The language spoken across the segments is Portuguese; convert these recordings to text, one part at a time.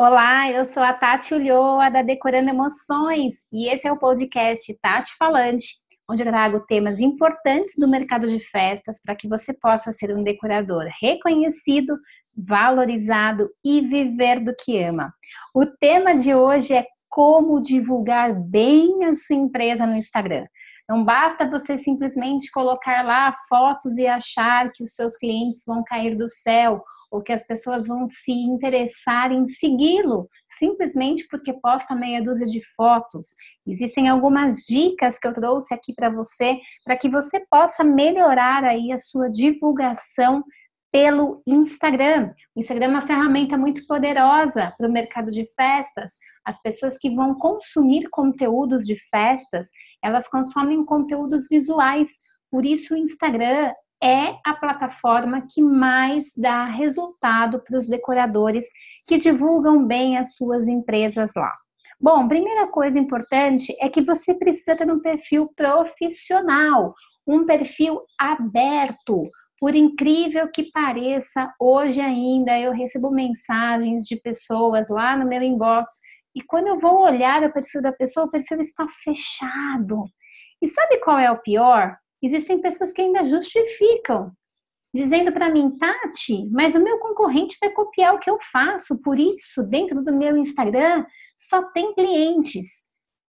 Olá, eu sou a Tati Ulloa da Decorando Emoções e esse é o podcast Tati Falante, onde eu trago temas importantes do mercado de festas para que você possa ser um decorador reconhecido, valorizado e viver do que ama. O tema de hoje é como divulgar bem a sua empresa no Instagram. Não basta você simplesmente colocar lá fotos e achar que os seus clientes vão cair do céu ou que as pessoas vão se interessar em segui-lo simplesmente porque posta meia dúzia de fotos. Existem algumas dicas que eu trouxe aqui para você para que você possa melhorar aí a sua divulgação pelo Instagram. O Instagram é uma ferramenta muito poderosa para o mercado de festas. As pessoas que vão consumir conteúdos de festas, elas consomem conteúdos visuais. Por isso o Instagram é a plataforma que mais dá resultado para os decoradores que divulgam bem as suas empresas lá. Bom, primeira coisa importante é que você precisa ter um perfil profissional, um perfil aberto. Por incrível que pareça, hoje ainda eu recebo mensagens de pessoas lá no meu inbox e quando eu vou olhar o perfil da pessoa, o perfil está fechado. E sabe qual é o pior? Existem pessoas que ainda justificam, dizendo para mim, Tati, mas o meu concorrente vai copiar o que eu faço, por isso, dentro do meu Instagram, só tem clientes.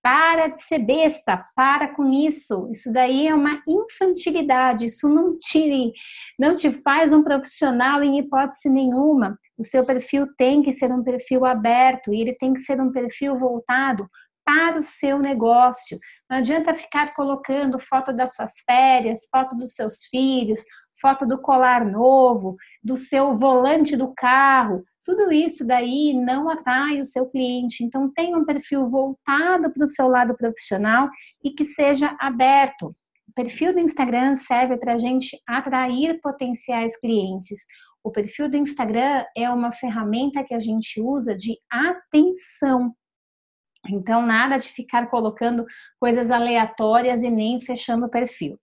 Para de ser besta, para com isso. Isso daí é uma infantilidade, isso não te, não te faz um profissional em hipótese nenhuma. O seu perfil tem que ser um perfil aberto e ele tem que ser um perfil voltado para o seu negócio. Não adianta ficar colocando foto das suas férias, foto dos seus filhos, foto do colar novo, do seu volante do carro. Tudo isso daí não atrai o seu cliente. Então, tenha um perfil voltado para o seu lado profissional e que seja aberto. O perfil do Instagram serve para a gente atrair potenciais clientes. O perfil do Instagram é uma ferramenta que a gente usa de atenção. Então, nada de ficar colocando coisas aleatórias e nem fechando o perfil.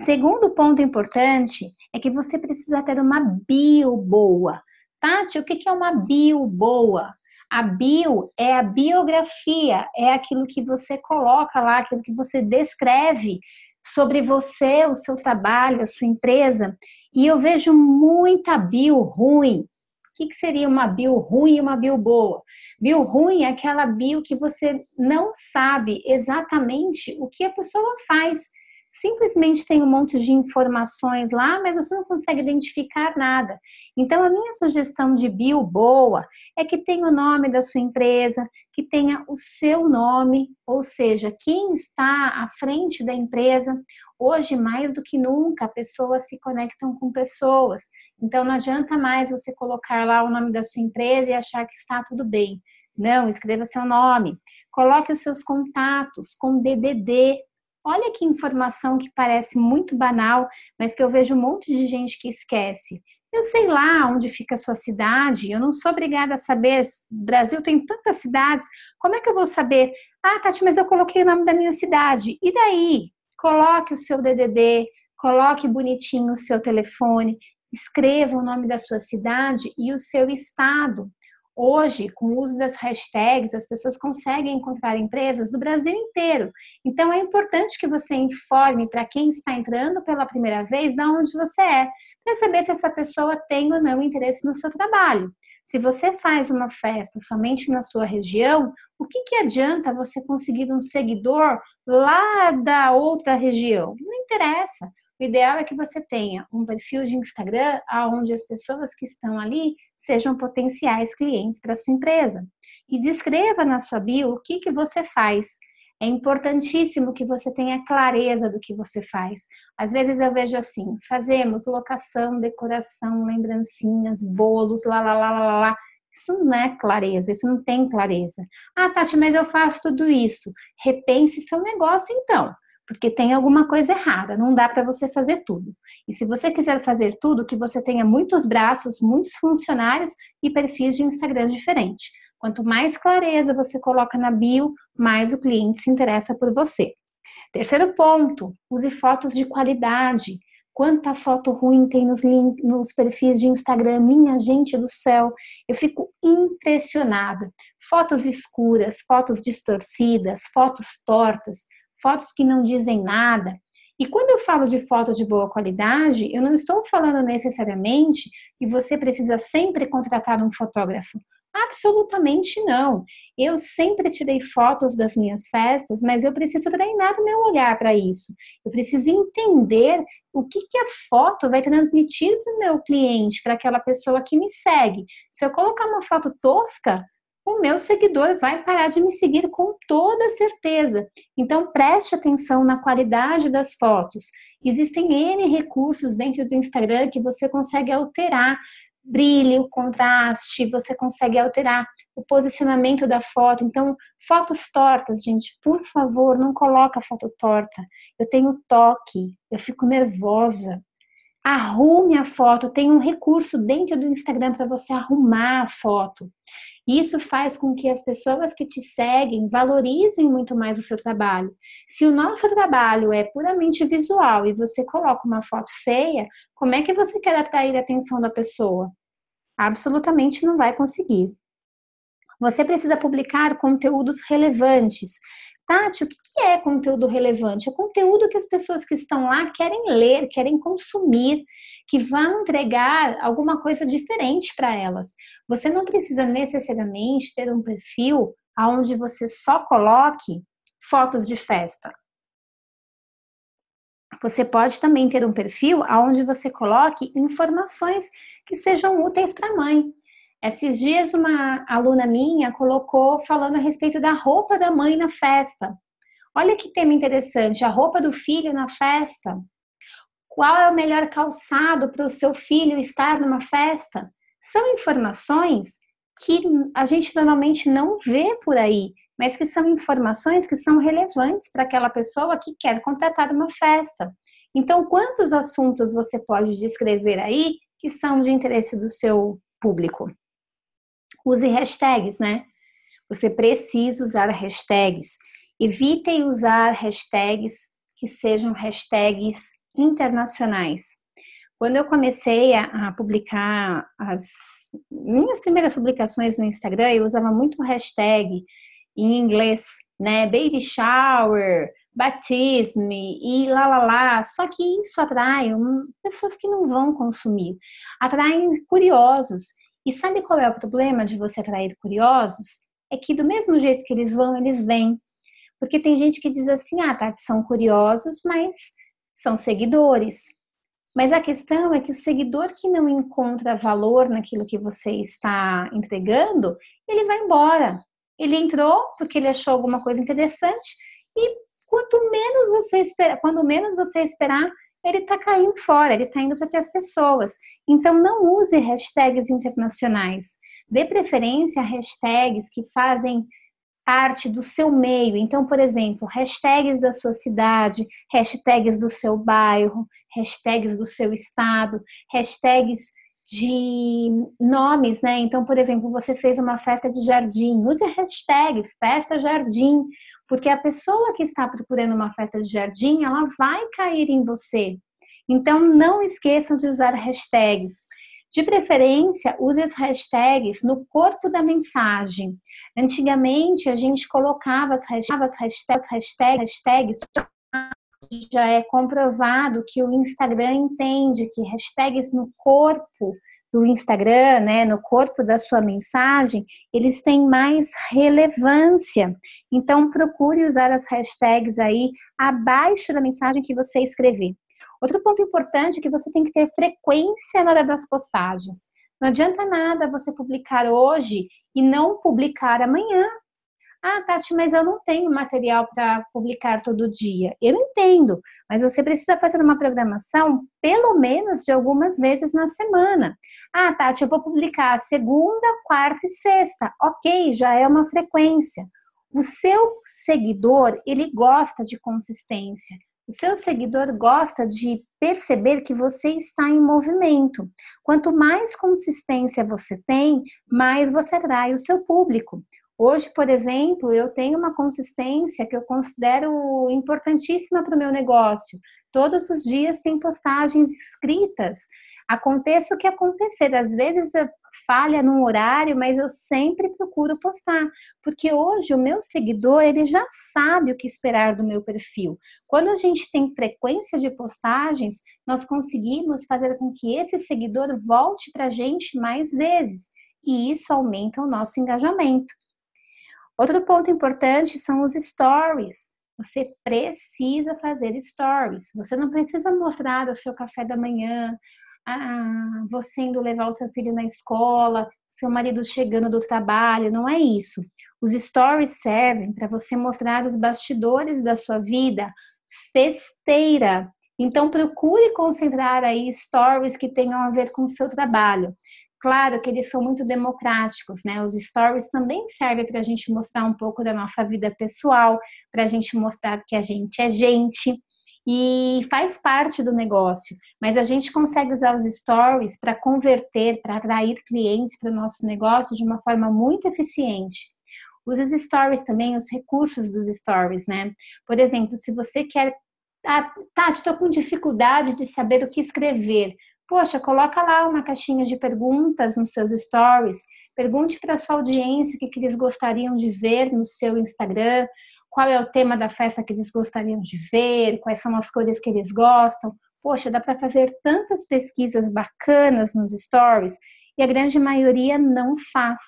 Segundo ponto importante é que você precisa ter uma bio boa. Tati, o que é uma bio boa? A bio é a biografia, é aquilo que você coloca lá, aquilo que você descreve sobre você, o seu trabalho, a sua empresa. E eu vejo muita bio ruim, que, que seria uma bio ruim e uma bio boa? Bio ruim é aquela bio que você não sabe exatamente o que a pessoa faz. Simplesmente tem um monte de informações lá, mas você não consegue identificar nada. Então, a minha sugestão de bio boa é que tenha o nome da sua empresa, que tenha o seu nome, ou seja, quem está à frente da empresa. Hoje, mais do que nunca, pessoas se conectam com pessoas. Então não adianta mais você colocar lá o nome da sua empresa e achar que está tudo bem. Não, escreva seu nome. Coloque os seus contatos com DDD. Olha que informação que parece muito banal, mas que eu vejo um monte de gente que esquece. Eu sei lá onde fica a sua cidade, eu não sou obrigada a saber. O Brasil tem tantas cidades, como é que eu vou saber? Ah, Tati, mas eu coloquei o nome da minha cidade. E daí? Coloque o seu DDD, coloque bonitinho o seu telefone, escreva o nome da sua cidade e o seu estado. Hoje, com o uso das hashtags, as pessoas conseguem encontrar empresas do Brasil inteiro. Então, é importante que você informe para quem está entrando pela primeira vez de onde você é, para saber se essa pessoa tem ou não interesse no seu trabalho. Se você faz uma festa somente na sua região, o que, que adianta você conseguir um seguidor lá da outra região? Não interessa. O ideal é que você tenha um perfil de Instagram onde as pessoas que estão ali sejam potenciais clientes para sua empresa. E descreva na sua bio o que, que você faz. É importantíssimo que você tenha clareza do que você faz. Às vezes eu vejo assim: fazemos locação, decoração, lembrancinhas, bolos, lá, lá, lá, lá, lá. Isso não é clareza, isso não tem clareza. Ah, Tati, mas eu faço tudo isso. Repense seu negócio então porque tem alguma coisa errada, não dá para você fazer tudo. E se você quiser fazer tudo, que você tenha muitos braços, muitos funcionários e perfis de Instagram diferentes. Quanto mais clareza você coloca na bio, mais o cliente se interessa por você. Terceiro ponto, use fotos de qualidade. Quanta foto ruim tem nos, link, nos perfis de Instagram, minha gente do céu, eu fico impressionada. Fotos escuras, fotos distorcidas, fotos tortas, fotos que não dizem nada. E quando eu falo de foto de boa qualidade, eu não estou falando necessariamente que você precisa sempre contratar um fotógrafo. Absolutamente não. Eu sempre tirei fotos das minhas festas, mas eu preciso treinar o meu olhar para isso. Eu preciso entender o que, que a foto vai transmitir para o meu cliente, para aquela pessoa que me segue. Se eu colocar uma foto tosca, o meu seguidor vai parar de me seguir com toda certeza. Então preste atenção na qualidade das fotos. Existem N recursos dentro do Instagram que você consegue alterar brilho, contraste, você consegue alterar o posicionamento da foto. Então, fotos tortas, gente, por favor, não coloca foto torta. Eu tenho toque, eu fico nervosa. Arrume a foto, tem um recurso dentro do Instagram para você arrumar a foto. Isso faz com que as pessoas que te seguem valorizem muito mais o seu trabalho. Se o nosso trabalho é puramente visual e você coloca uma foto feia, como é que você quer atrair a atenção da pessoa? Absolutamente não vai conseguir. Você precisa publicar conteúdos relevantes. Tati, o que é conteúdo relevante? É conteúdo que as pessoas que estão lá querem ler, querem consumir, que vão entregar alguma coisa diferente para elas. Você não precisa necessariamente ter um perfil onde você só coloque fotos de festa. Você pode também ter um perfil onde você coloque informações que sejam úteis para a mãe. Esses dias uma aluna minha colocou falando a respeito da roupa da mãe na festa. Olha que tema interessante, a roupa do filho na festa. Qual é o melhor calçado para o seu filho estar numa festa? São informações que a gente normalmente não vê por aí, mas que são informações que são relevantes para aquela pessoa que quer contratar uma festa. Então, quantos assuntos você pode descrever aí que são de interesse do seu público? Use hashtags, né? Você precisa usar hashtags. Evitem usar hashtags que sejam hashtags internacionais. Quando eu comecei a, publicar as minhas primeiras publicações no Instagram, eu usava muito hashtag em inglês, né? Baby shower, batisme e lá lá lá. Só que isso atrai pessoas que não vão consumir, atraem curiosos. E sabe qual é o problema de você atrair curiosos? É que do mesmo jeito que eles vão, eles vêm. Porque tem gente que diz assim: ah, Tati, são curiosos, mas são seguidores. Mas a questão é que o seguidor que não encontra valor naquilo que você está entregando, ele vai embora. Ele entrou porque ele achou alguma coisa interessante e quanto menos você espera, quando menos você esperar, ele está caindo fora, ele está indo para outras pessoas. Então não use hashtags internacionais. Dê preferência a hashtags que fazem parte do seu meio. Então, por exemplo, hashtags da sua cidade, hashtags do seu bairro, hashtags do seu estado, hashtags de nomes, né? Então, por exemplo, você fez uma festa de jardim, use a hashtag festa jardim, porque a pessoa que está procurando uma festa de jardim, ela vai cair em você. Então, não esqueçam de usar hashtags. De preferência, use as hashtags no corpo da mensagem. Antigamente, a gente colocava as hashtags, hashtags, hashtags já é comprovado que o Instagram entende que hashtags no corpo do Instagram, né, no corpo da sua mensagem, eles têm mais relevância. Então, procure usar as hashtags aí abaixo da mensagem que você escrever. Outro ponto importante é que você tem que ter frequência na hora das postagens. Não adianta nada você publicar hoje e não publicar amanhã. Ah, Tati, mas eu não tenho material para publicar todo dia. Eu entendo, mas você precisa fazer uma programação pelo menos de algumas vezes na semana. Ah, Tati, eu vou publicar segunda, quarta e sexta. Ok, já é uma frequência. O seu seguidor, ele gosta de consistência. O seu seguidor gosta de perceber que você está em movimento. Quanto mais consistência você tem, mais você atrai o seu público. Hoje, por exemplo, eu tenho uma consistência que eu considero importantíssima para o meu negócio. Todos os dias tem postagens escritas. Aconteça o que acontecer, às vezes falha num horário, mas eu sempre procuro postar, porque hoje o meu seguidor, ele já sabe o que esperar do meu perfil. Quando a gente tem frequência de postagens, nós conseguimos fazer com que esse seguidor volte para a gente mais vezes, e isso aumenta o nosso engajamento. Outro ponto importante são os stories. Você precisa fazer stories. Você não precisa mostrar o seu café da manhã, ah, você indo levar o seu filho na escola, seu marido chegando do trabalho, não é isso. Os stories servem para você mostrar os bastidores da sua vida festeira. Então procure concentrar aí stories que tenham a ver com o seu trabalho. Claro que eles são muito democráticos, né? Os stories também servem para a gente mostrar um pouco da nossa vida pessoal, para a gente mostrar que a gente é gente e faz parte do negócio. Mas a gente consegue usar os stories para converter, para atrair clientes para o nosso negócio de uma forma muito eficiente. Use os stories também, os recursos dos stories, né? Por exemplo, se você quer. Ah, Tati, estou com dificuldade de saber o que escrever. Poxa, coloca lá uma caixinha de perguntas nos seus stories. Pergunte para sua audiência o que, que eles gostariam de ver no seu Instagram, qual é o tema da festa que eles gostariam de ver, quais são as cores que eles gostam. Poxa, dá para fazer tantas pesquisas bacanas nos stories e a grande maioria não faz.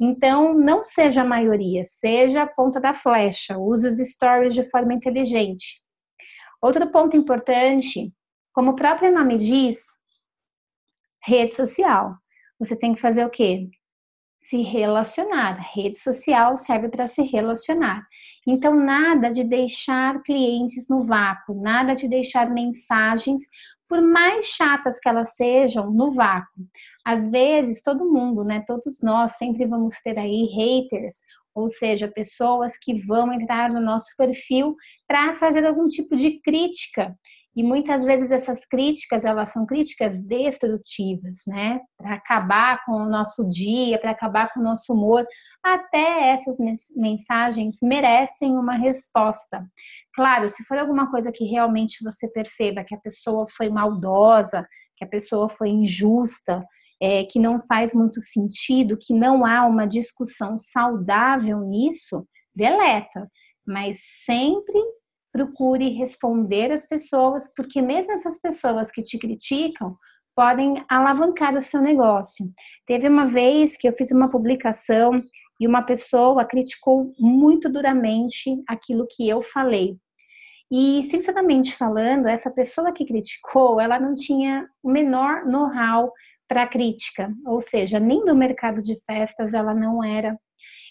Então, não seja a maioria, seja a ponta da flecha, use os stories de forma inteligente. Outro ponto importante, como o próprio nome diz, Rede social. Você tem que fazer o quê? Se relacionar. Rede social serve para se relacionar. Então, nada de deixar clientes no vácuo, nada de deixar mensagens, por mais chatas que elas sejam, no vácuo. Às vezes, todo mundo, né? Todos nós sempre vamos ter aí haters, ou seja, pessoas que vão entrar no nosso perfil para fazer algum tipo de crítica. E muitas vezes essas críticas, elas são críticas destrutivas, né? Para acabar com o nosso dia, para acabar com o nosso humor. Até essas mensagens merecem uma resposta. Claro, se for alguma coisa que realmente você perceba que a pessoa foi maldosa, que a pessoa foi injusta, é, que não faz muito sentido, que não há uma discussão saudável nisso, deleta. Mas sempre procure responder às pessoas, porque mesmo essas pessoas que te criticam podem alavancar o seu negócio. Teve uma vez que eu fiz uma publicação e uma pessoa criticou muito duramente aquilo que eu falei. E, sinceramente falando, essa pessoa que criticou, ela não tinha o menor know-how para crítica, ou seja, nem do mercado de festas ela não era.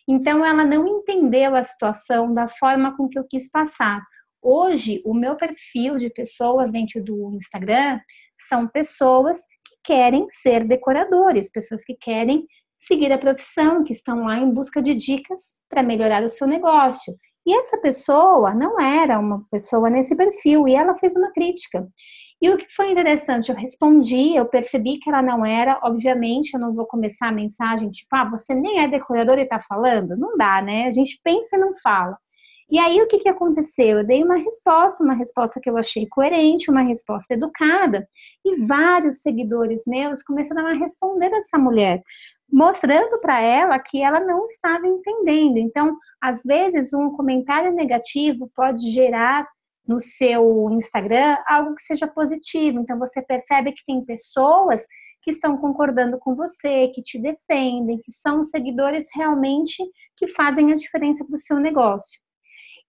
Então, ela não entendeu a situação da forma com que eu quis passar. Hoje, o meu perfil de pessoas dentro do Instagram são pessoas que querem ser decoradores, pessoas que querem seguir a profissão, que estão lá em busca de dicas para melhorar o seu negócio. E essa pessoa não era uma pessoa nesse perfil e ela fez uma crítica. E o que foi interessante, eu respondi, eu percebi que ela não era, obviamente, eu não vou começar a mensagem tipo, ah, você nem é decorador e está falando. Não dá, né? A gente pensa e não fala. E aí o que, que aconteceu? Eu dei uma resposta, uma resposta que eu achei coerente, uma resposta educada, e vários seguidores meus começaram a responder essa mulher, mostrando para ela que ela não estava entendendo. Então, às vezes, um comentário negativo pode gerar no seu Instagram algo que seja positivo. Então, você percebe que tem pessoas que estão concordando com você, que te defendem, que são seguidores realmente que fazem a diferença para o seu negócio.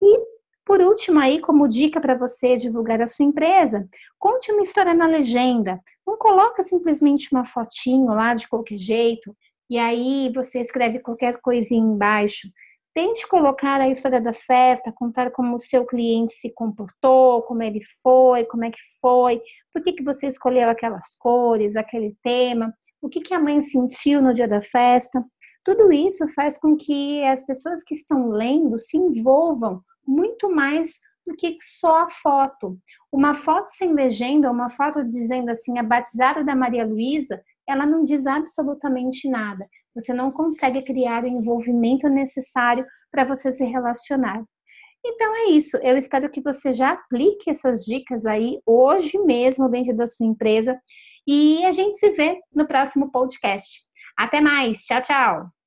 E por último, aí, como dica para você divulgar a sua empresa, conte uma história na legenda. Não coloca simplesmente uma fotinho lá de qualquer jeito e aí você escreve qualquer coisinha embaixo. Tente colocar a história da festa, contar como o seu cliente se comportou, como ele foi, como é que foi, por que, que você escolheu aquelas cores, aquele tema, o que, que a mãe sentiu no dia da festa. Tudo isso faz com que as pessoas que estão lendo se envolvam muito mais do que só a foto. Uma foto sem legenda, uma foto dizendo assim, a batizada da Maria Luísa, ela não diz absolutamente nada. Você não consegue criar o envolvimento necessário para você se relacionar. Então é isso. Eu espero que você já aplique essas dicas aí hoje mesmo dentro da sua empresa e a gente se vê no próximo podcast. Até mais. Tchau, tchau.